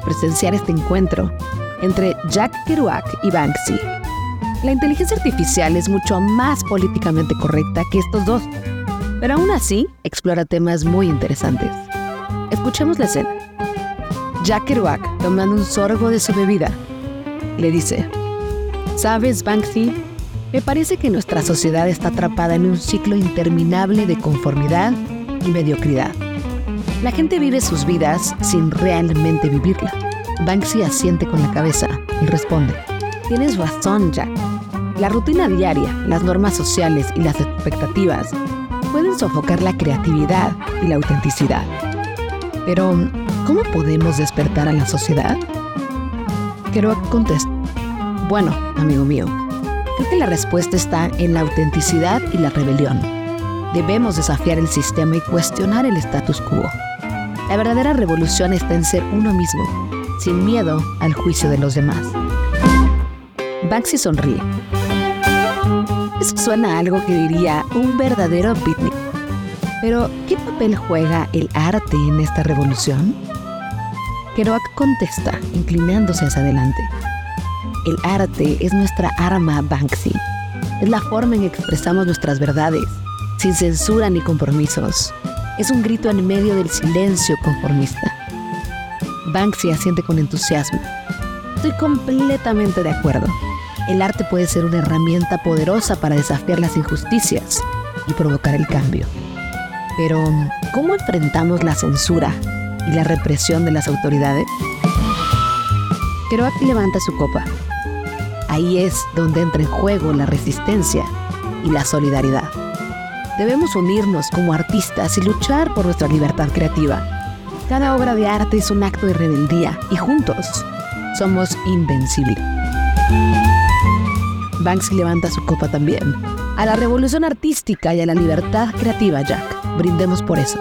presenciar este encuentro entre Jack Kerouac y Banksy. La inteligencia artificial es mucho más políticamente correcta que estos dos, pero aún así explora temas muy interesantes. Escuchemos la escena. Jack Kerouac, tomando un sorbo de su bebida, le dice, ¿Sabes, Banksy? Me parece que nuestra sociedad está atrapada en un ciclo interminable de conformidad y mediocridad. La gente vive sus vidas sin realmente vivirla. Banksy asiente con la cabeza y responde, Tienes razón, Jack. La rutina diaria, las normas sociales y las expectativas pueden sofocar la creatividad y la autenticidad. Pero, ¿cómo podemos despertar a la sociedad? Kerouac contesta, bueno, amigo mío, creo que la respuesta está en la autenticidad y la rebelión. Debemos desafiar el sistema y cuestionar el status quo. La verdadera revolución está en ser uno mismo, sin miedo al juicio de los demás. Banksy sonríe. Eso suena a algo que diría un verdadero picnic. Pero, ¿qué papel juega el arte en esta revolución? Kerouac contesta, inclinándose hacia adelante. El arte es nuestra arma Banksy. Es la forma en que expresamos nuestras verdades, sin censura ni compromisos. Es un grito en medio del silencio conformista. Banksy asiente con entusiasmo. Estoy completamente de acuerdo. El arte puede ser una herramienta poderosa para desafiar las injusticias y provocar el cambio. Pero, ¿cómo enfrentamos la censura y la represión de las autoridades? Kerouac levanta su copa Ahí es donde entra en juego la resistencia y la solidaridad. Debemos unirnos como artistas y luchar por nuestra libertad creativa. Cada obra de arte es un acto de rebeldía y juntos somos invencibles. Banksy levanta su copa también. A la revolución artística y a la libertad creativa, Jack. Brindemos por eso.